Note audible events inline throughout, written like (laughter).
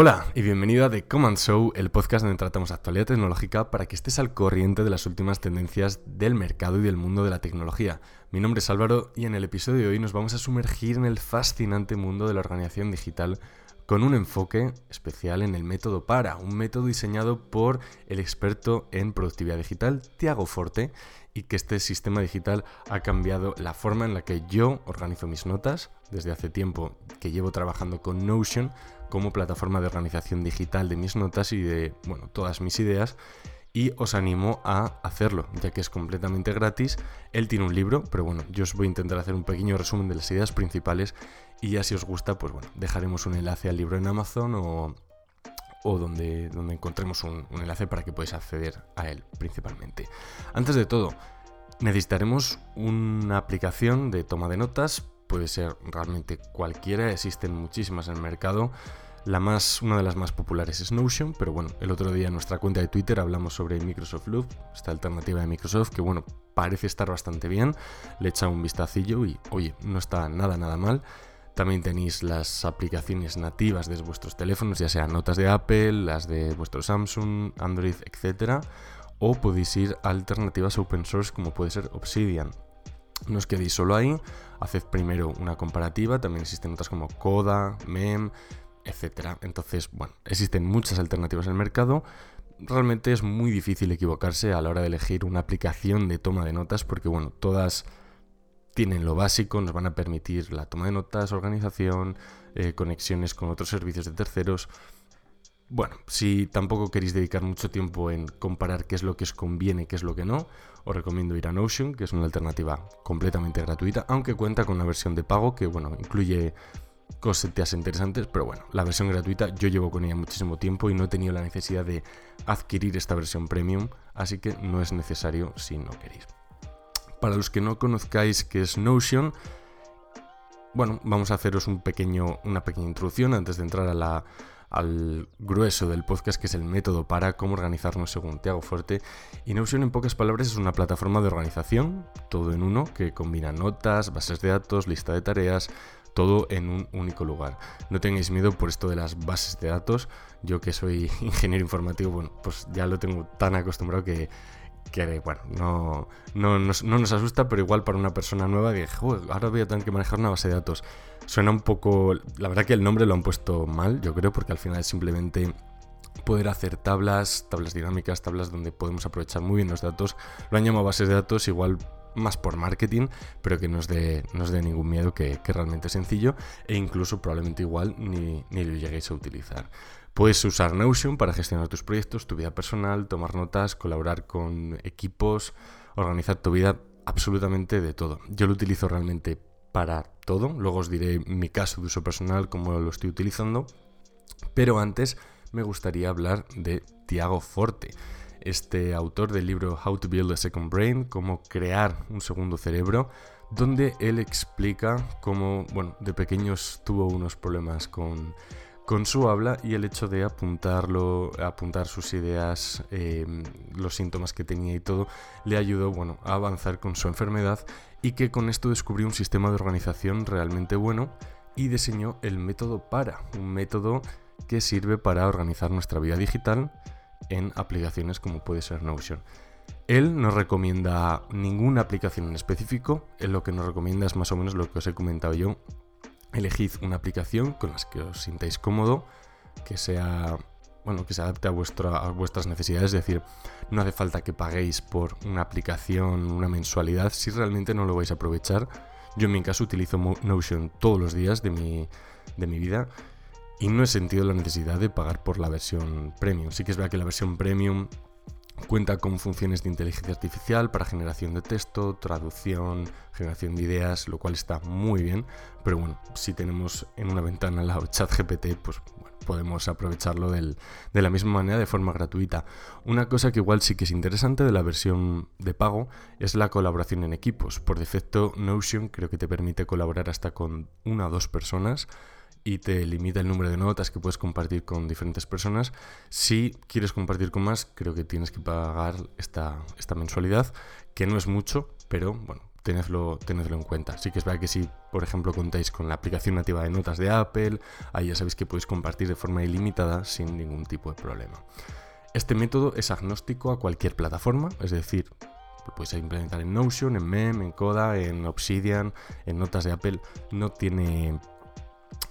Hola y bienvenido a The Command Show, el podcast donde tratamos actualidad tecnológica para que estés al corriente de las últimas tendencias del mercado y del mundo de la tecnología. Mi nombre es Álvaro y en el episodio de hoy nos vamos a sumergir en el fascinante mundo de la organización digital con un enfoque especial en el método PARA, un método diseñado por el experto en productividad digital, Tiago Forte, y que este sistema digital ha cambiado la forma en la que yo organizo mis notas desde hace tiempo que llevo trabajando con Notion como plataforma de organización digital de mis notas y de bueno, todas mis ideas y os animo a hacerlo, ya que es completamente gratis. Él tiene un libro, pero bueno, yo os voy a intentar hacer un pequeño resumen de las ideas principales y ya si os gusta, pues bueno, dejaremos un enlace al libro en Amazon o, o donde, donde encontremos un, enlace para que podáis acceder a él principalmente. Antes de todo, necesitaremos una aplicación de toma de notas, puede ser realmente cualquiera, existen muchísimas en el mercado. La más, una de las más populares es Notion, pero bueno, el otro día en nuestra cuenta de Twitter hablamos sobre Microsoft Loop, esta alternativa de Microsoft, que bueno, parece estar bastante bien. Le echa un vistacillo y, oye, no está nada, nada mal. También tenéis las aplicaciones nativas de vuestros teléfonos, ya sean notas de Apple, las de vuestro Samsung, Android, etc. O podéis ir a alternativas open source como puede ser Obsidian. No os quedéis solo ahí, haced primero una comparativa, también existen otras como Coda, Mem, etc. Entonces, bueno, existen muchas alternativas en el mercado. Realmente es muy difícil equivocarse a la hora de elegir una aplicación de toma de notas porque, bueno, todas tienen lo básico, nos van a permitir la toma de notas, organización, eh, conexiones con otros servicios de terceros. Bueno, si tampoco queréis dedicar mucho tiempo en comparar qué es lo que os conviene, qué es lo que no, os recomiendo ir a Notion, que es una alternativa completamente gratuita, aunque cuenta con una versión de pago que, bueno, incluye cosas interesantes, pero bueno, la versión gratuita yo llevo con ella muchísimo tiempo y no he tenido la necesidad de adquirir esta versión premium, así que no es necesario si no queréis. Para los que no conozcáis qué es Notion, bueno, vamos a haceros un pequeño, una pequeña introducción antes de entrar al grueso del podcast, que es el método para cómo organizarnos según Tiago Fuerte. Y Notion, en pocas palabras, es una plataforma de organización, todo en uno, que combina notas, bases de datos, lista de tareas, todo en un único lugar. No tengáis miedo por esto de las bases de datos. Yo que soy (laughs) ingeniero informático, bueno, pues ya lo tengo tan acostumbrado que que bueno, no, no, nos, asusta, pero igual para una persona nueva que ahora voy a tener que manejar una base de datos. Suena un poco, la verdad que el nombre lo han puesto mal, yo creo, porque al final es simplemente poder hacer tablas, tablas dinámicas, tablas donde podemos aprovechar muy bien los datos. Lo han llamado bases de datos, igual más por marketing, pero que no os dé, ningún miedo, que, que realmente es sencillo e incluso probablemente igual ni, ni lo lleguéis a utilizar. Puedes usar Notion para gestionar tus proyectos, tu vida personal, tomar notas, colaborar con equipos, organizar tu vida, absolutamente de todo. Yo lo utilizo realmente para todo. Luego os diré mi caso de uso personal, cómo lo estoy utilizando. Pero antes me gustaría hablar de Tiago Forte, este autor del libro How to Build a Second Brain, cómo crear un segundo cerebro, donde él explica cómo, bueno, de pequeños tuvo unos problemas con con su habla y el hecho de apuntarlo, apuntar sus ideas, em, los síntomas que tenía y todo, le ayudó bueno, a avanzar con su enfermedad y que con esto descubrió un sistema de organización realmente bueno y diseñó el método para, un método que sirve para organizar nuestra vida digital en aplicaciones como puede ser Notion. Él no recomienda ninguna aplicación en específico, él lo que nos recomienda es más o menos lo que os he comentado yo, elegid una aplicación con la que os sintáis cómodo, que sea bueno, que se adapte a, a vuestras necesidades, es decir, no hace falta que paguéis por una aplicación, una mensualidad, si realmente no lo vais a aprovechar. Yo en mi caso utilizo Notion todos los días de mi, de mi vida y no he sentido la necesidad de pagar por la versión premium. Sí que es verdad que la versión premium Cuenta con funciones de inteligencia artificial para generación de texto, traducción, generación de ideas, lo cual está muy bien. Pero bueno, si tenemos en una ventana la chat GPT, pues podemos aprovecharlo de la misma manera de forma gratuita. Una cosa que igual sí que es interesante de la versión de pago es la colaboración en equipos. Por defecto, Notion creo que te permite colaborar hasta con una o dos personas y te limita el número de notas que puedes compartir con diferentes personas. Si quieres compartir con más, creo que tienes que pagar esta, esta mensualidad, que no es mucho, pero bueno, tenedlo, tenedlo en cuenta. Sí que es verdad que si, por ejemplo, contáis con la aplicación nativa de notas de Apple, ahí ya sabéis que podéis compartir de forma ilimitada sin ningún tipo de problema. Este método es agnóstico a cualquier plataforma, es decir, lo podéis implementar en Notion, en Mem, en Coda, en Obsidian, en notas de Apple. No tiene,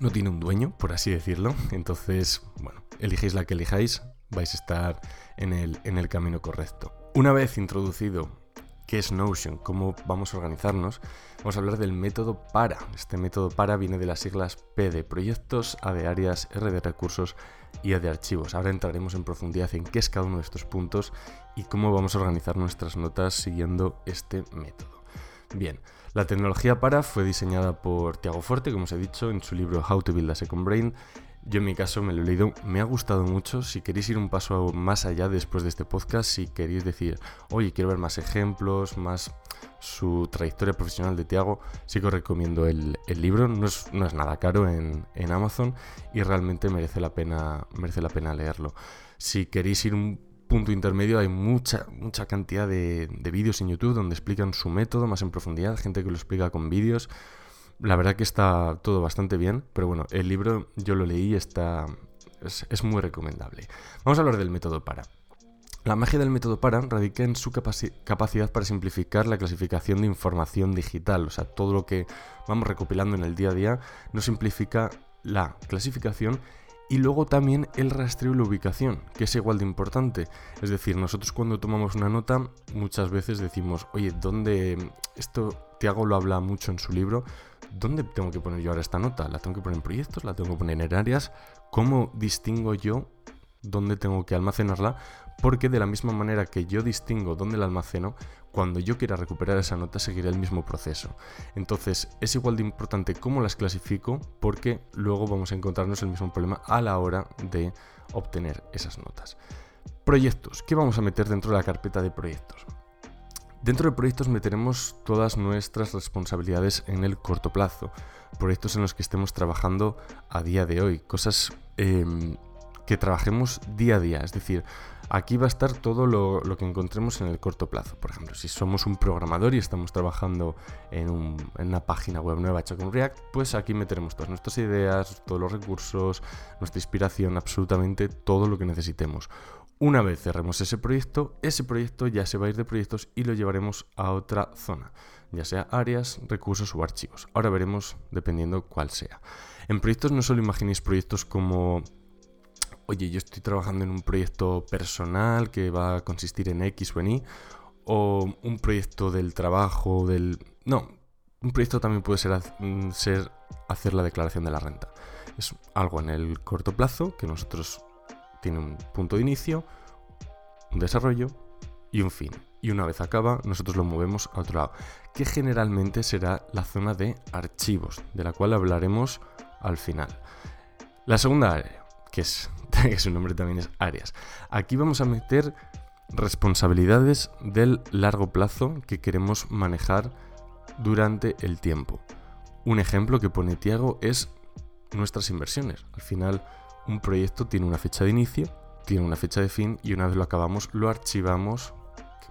no tiene un dueño, por así decirlo. Entonces, bueno, eligéis la que elijáis, vais a estar en el, en el camino correcto. Una vez introducido qué es Notion, cómo vamos a organizarnos, vamos a hablar del método PARA. Este método PARA viene de las siglas P de proyectos, A de áreas, R de recursos y A de archivos. Ahora entraremos en profundidad en qué es cada uno de estos puntos y cómo vamos a organizar nuestras notas siguiendo este método. Bien, la tecnología PARA fue diseñada por Tiago Forte, como os he dicho, en su libro How to Build a Second Brain yo en mi caso me lo he leído, me ha gustado mucho. Si queréis ir un paso más allá después de este podcast, si queréis decir, oye, quiero ver más ejemplos, más su trayectoria profesional de Tiago, sí que os recomiendo el, libro. No es, nada caro en, Amazon y realmente merece la pena, merece la pena leerlo. Si queréis ir un punto intermedio, hay mucha, mucha cantidad de, de vídeos en YouTube donde explican su método más en profundidad, gente que lo explica con vídeos. La verdad que está todo bastante bien, pero bueno, el libro yo lo leí está, es, muy recomendable. Vamos a hablar del método PARA. La magia del método PARA radica en su capacidad para simplificar la clasificación de información digital, o sea, todo lo que vamos recopilando en el día a día nos simplifica la clasificación y luego también el rastreo y la ubicación, que es igual de importante. Es decir, nosotros cuando tomamos una nota muchas veces decimos, oye, ¿dónde esto Tiago lo habla mucho en su libro? ¿dónde tengo que poner yo ahora esta nota? ¿La tengo que poner en proyectos? ¿La tengo que poner en áreas? ¿Cómo distingo yo dónde tengo que almacenarla? Porque de la misma manera que yo distingo dónde la almaceno, cuando yo quiera recuperar esa nota seguiré el mismo proceso. Entonces es igual de importante cómo las clasifico porque luego vamos a encontrarnos el mismo problema a la hora de obtener esas notas. Proyectos. ¿Qué vamos a meter dentro de la carpeta de proyectos? Dentro de proyectos meteremos todas nuestras responsabilidades en el corto plazo, proyectos en los que estemos trabajando a día de hoy, cosas em, que trabajemos día a día, es decir, aquí va a estar todo lo, que encontremos en el corto plazo. Por ejemplo, si somos un programador y estamos trabajando en, una página web nueva hecha con React, pues aquí meteremos todas nuestras ideas, todos los recursos, nuestra inspiración, absolutamente todo lo que necesitemos. Una vez cerremos ese proyecto, ese proyecto ya se va a ir de proyectos y lo llevaremos a otra zona, ya sea áreas, recursos o archivos. Ahora veremos dependiendo cuál sea. En proyectos no solo imaginéis proyectos como, oye, yo estoy trabajando en un proyecto personal que va a consistir en X o en Y, o un proyecto del trabajo, del... No, un proyecto también puede ser, mm, ser hacer la declaración de la renta. Es algo en el corto plazo que nosotros tiene un punto de inicio, un desarrollo y un fin. Y una vez acaba, nosotros lo movemos a otro lado, que generalmente será la zona de archivos, de la cual hablaremos al final. La segunda área, que es (laughs) que su nombre también es áreas. Aquí vamos a meter responsabilidades del largo plazo que queremos manejar durante el tiempo. Un ejemplo que pone Tiago es nuestras inversiones. Al final, un proyecto tiene una fecha de inicio, tiene una fecha de fin y una vez lo acabamos lo archivamos,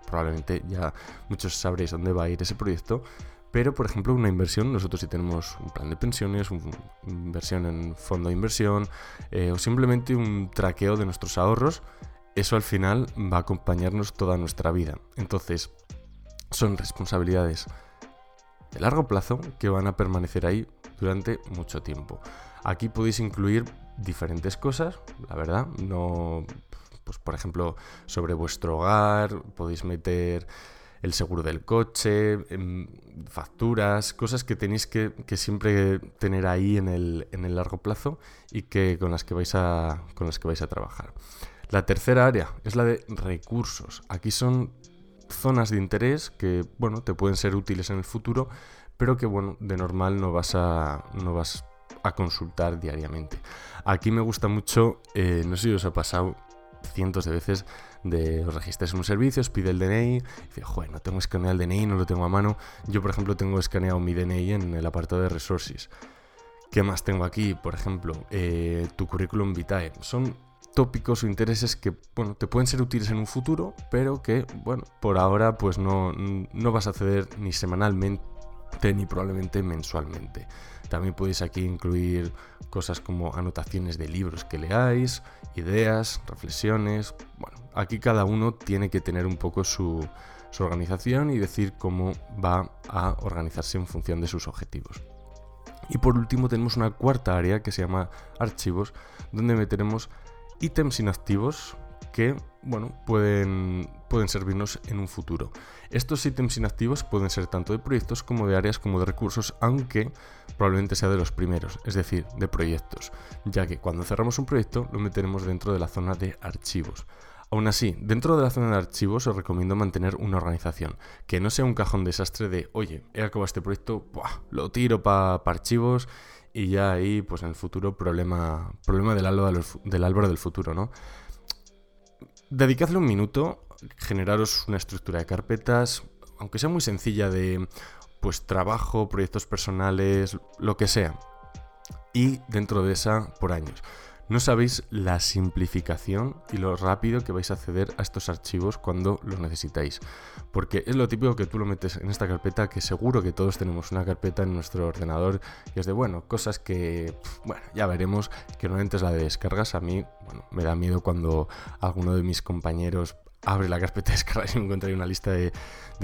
probablemente ya muchos sabréis dónde va a ir ese proyecto, pero por ejemplo una inversión, nosotros si tenemos un plan de pensiones, una inversión en fondo de inversión eh, o simplemente un traqueo de nuestros ahorros, eso al final va a acompañarnos toda nuestra vida. Entonces, son responsabilidades de largo plazo que van a permanecer ahí durante mucho tiempo. Aquí podéis incluir diferentes cosas, la verdad. No, pues por ejemplo, sobre vuestro hogar, podéis meter el seguro del coche, em, facturas, cosas que tenéis que, siempre tener ahí en el, en el, largo plazo y que con las que vais a, con las que vais a trabajar. La tercera área es la de recursos. Aquí son zonas de interés que, bueno, te pueden ser útiles en el futuro, pero que, bueno, de normal no vas a, no vas a consultar diariamente. Aquí me gusta mucho, eh, no sé si os ha pasado cientos de veces de os registráis en un servicio, os pide el DNI, y dice, joder, no tengo escaneado el DNI, no lo tengo a mano. Yo, por ejemplo, tengo escaneado mi DNI en el apartado de resources. ¿Qué más tengo aquí? Por ejemplo, eh, tu currículum vitae. Son tópicos o intereses que, bueno, te pueden ser útiles en un futuro, pero que, bueno, por ahora pues no, no vas a acceder ni semanalmente ni probablemente mensualmente. También podéis aquí incluir cosas como anotaciones de libros que leáis, ideas, reflexiones. Bueno, aquí cada uno tiene que tener un poco su, organización y decir cómo va a organizarse en función de sus objetivos. Y por último tenemos una cuarta área que se llama archivos, donde meteremos ítems inactivos que bueno, pueden, pueden servirnos en un futuro. Estos ítems inactivos pueden ser tanto de proyectos como de áreas como de recursos, aunque probablemente sea de los primeros, es decir, de proyectos, ya que cuando cerramos un proyecto lo meteremos dentro de la zona de archivos. Aún así, dentro de la zona de archivos os recomiendo mantener una organización, que no sea un cajón desastre de, oye, he acabado este proyecto, lo tiro para archivos y ya ahí, pues en el futuro, problema, problema del, árbol del futuro, ¿no? Dedicadle un minuto, generaros una estructura de carpetas, aunque sea muy sencilla de, pues trabajo, proyectos personales, lo que sea. Y dentro de esa, por años. No sabéis la simplificación y lo rápido que vais a acceder a estos archivos cuando los necesitáis. Porque es lo típico que tú lo metes en esta carpeta, que seguro que todos tenemos una carpeta en nuestro ordenador y es de, bueno, cosas que, bueno, ya veremos, que normalmente es la de descargas. A mí, bueno, me da miedo cuando alguno de mis compañeros abre la carpeta de descargas y encuentra una lista de,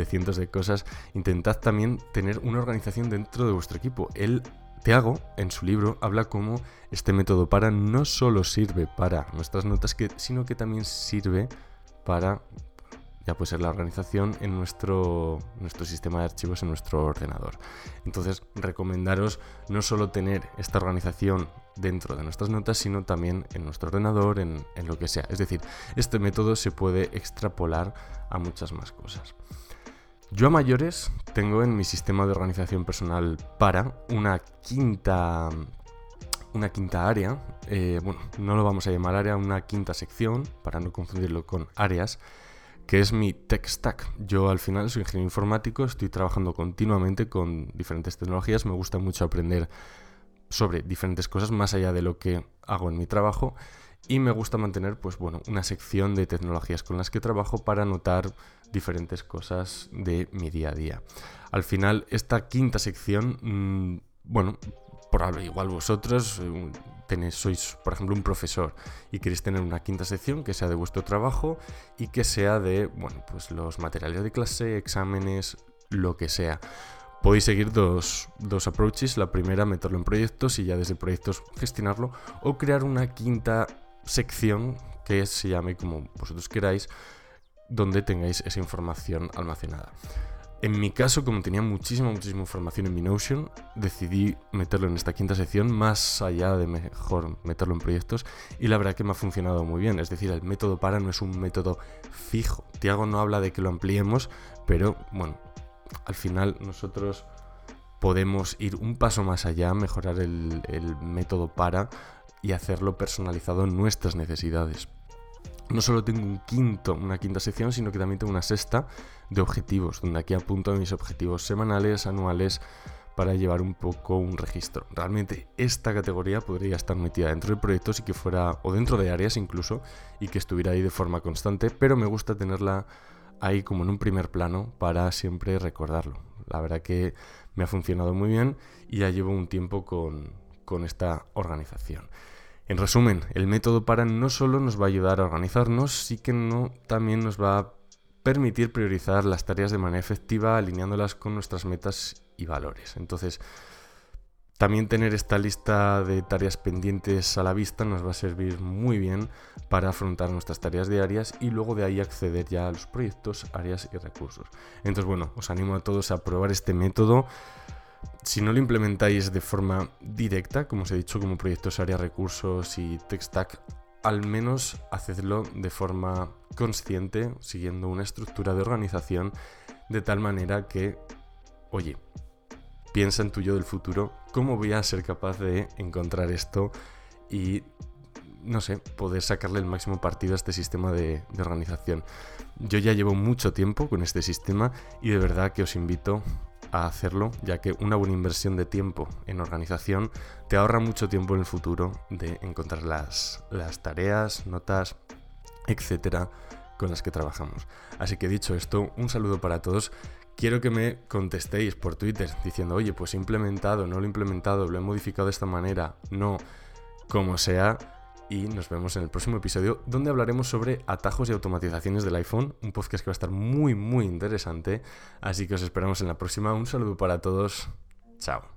cientos de cosas. Intentad también tener una organización dentro de vuestro equipo. El Tiago, en su libro, habla como este método para no solo sirve para nuestras notas, sino que también sirve para ya puede ser la organización en nuestro, nuestro sistema de archivos en nuestro ordenador. Entonces, recomendaros no solo tener esta organización dentro de nuestras notas, sino también en nuestro ordenador, en, en lo que sea. Es decir, este método se puede extrapolar a muchas más cosas. Yo a mayores tengo en mi sistema de organización personal para una quinta una quinta área, eh, bueno, no lo vamos a llamar área, una quinta sección, para no confundirlo con áreas, que es mi tech stack. Yo al final soy ingeniero informático, estoy trabajando continuamente con diferentes tecnologías, me gusta mucho aprender sobre diferentes cosas más allá de lo que hago en mi trabajo y me gusta mantener pues bueno, una sección de tecnologías con las que trabajo para anotar diferentes cosas de mi día a día. Al final, esta quinta sección, mm, bueno, por igual vosotros eh, sois, por ejemplo, un profesor y queréis tener una quinta sección que sea de vuestro trabajo y que sea de, bueno, pues los materiales de clase, exámenes, lo que sea. Podéis seguir dos, dos approaches. La primera, meterlo en proyectos y ya desde proyectos gestionarlo. O crear una quinta sección que se llame como vosotros queráis, donde tengáis esa información almacenada. En mi caso, como tenía muchísima, muchísima información en mi Notion, decidí meterlo en esta quinta sección, más allá de mejor meterlo en proyectos, y la verdad que me ha funcionado muy bien. Es decir, el método para no es un método fijo. Tiago no habla de que lo ampliemos, pero bueno, al final nosotros podemos ir un paso más allá, mejorar el, el método para y hacerlo personalizado en nuestras necesidades no solo tengo un quinto, una quinta sección, sino que también tengo una sexta de objetivos, donde aquí apunto mis objetivos semanales, anuales, para llevar un poco un registro. Realmente esta categoría podría estar metida dentro de proyectos y que fuera, o dentro de áreas incluso, y que estuviera ahí de forma constante, pero me gusta tenerla ahí como en un primer plano para siempre recordarlo. La verdad que me ha funcionado muy bien y ya llevo un tiempo con, con esta organización. En resumen, el método para no solo nos va a ayudar a organizarnos, sí que no también nos va a permitir priorizar las tareas de manera efectiva alineándolas con nuestras metas y valores. Entonces, también tener esta lista de tareas pendientes a la vista nos va a servir muy bien para afrontar nuestras tareas diarias y luego de ahí acceder ya a los proyectos, áreas y recursos. Entonces, bueno, os animo a todos a probar este método si no lo implementáis de forma directa, como os he dicho, como proyectos, área, recursos y tech stack, al menos hacedlo de forma consciente, siguiendo una estructura de organización, de tal manera que, oye, piensa en tu yo del futuro, ¿cómo voy a ser capaz de encontrar esto y, no sé, poder sacarle el máximo partido a este sistema de, de organización? Yo ya llevo mucho tiempo con este sistema y de verdad que os invito hacerlo, ya que una buena inversión de tiempo en organización te ahorra mucho tiempo en el futuro de encontrar las, las tareas, notas, etcétera, con las que trabajamos. Así que dicho esto, un saludo para todos. Quiero que me contestéis por Twitter diciendo, oye, pues he implementado, no lo he implementado, lo he modificado de esta manera, no, como sea. Y nos vemos en el próximo episodio donde hablaremos sobre atajos y automatizaciones del iPhone, un podcast que va a estar muy, muy interesante. Así que os esperamos en la próxima. Un saludo para todos. Chao.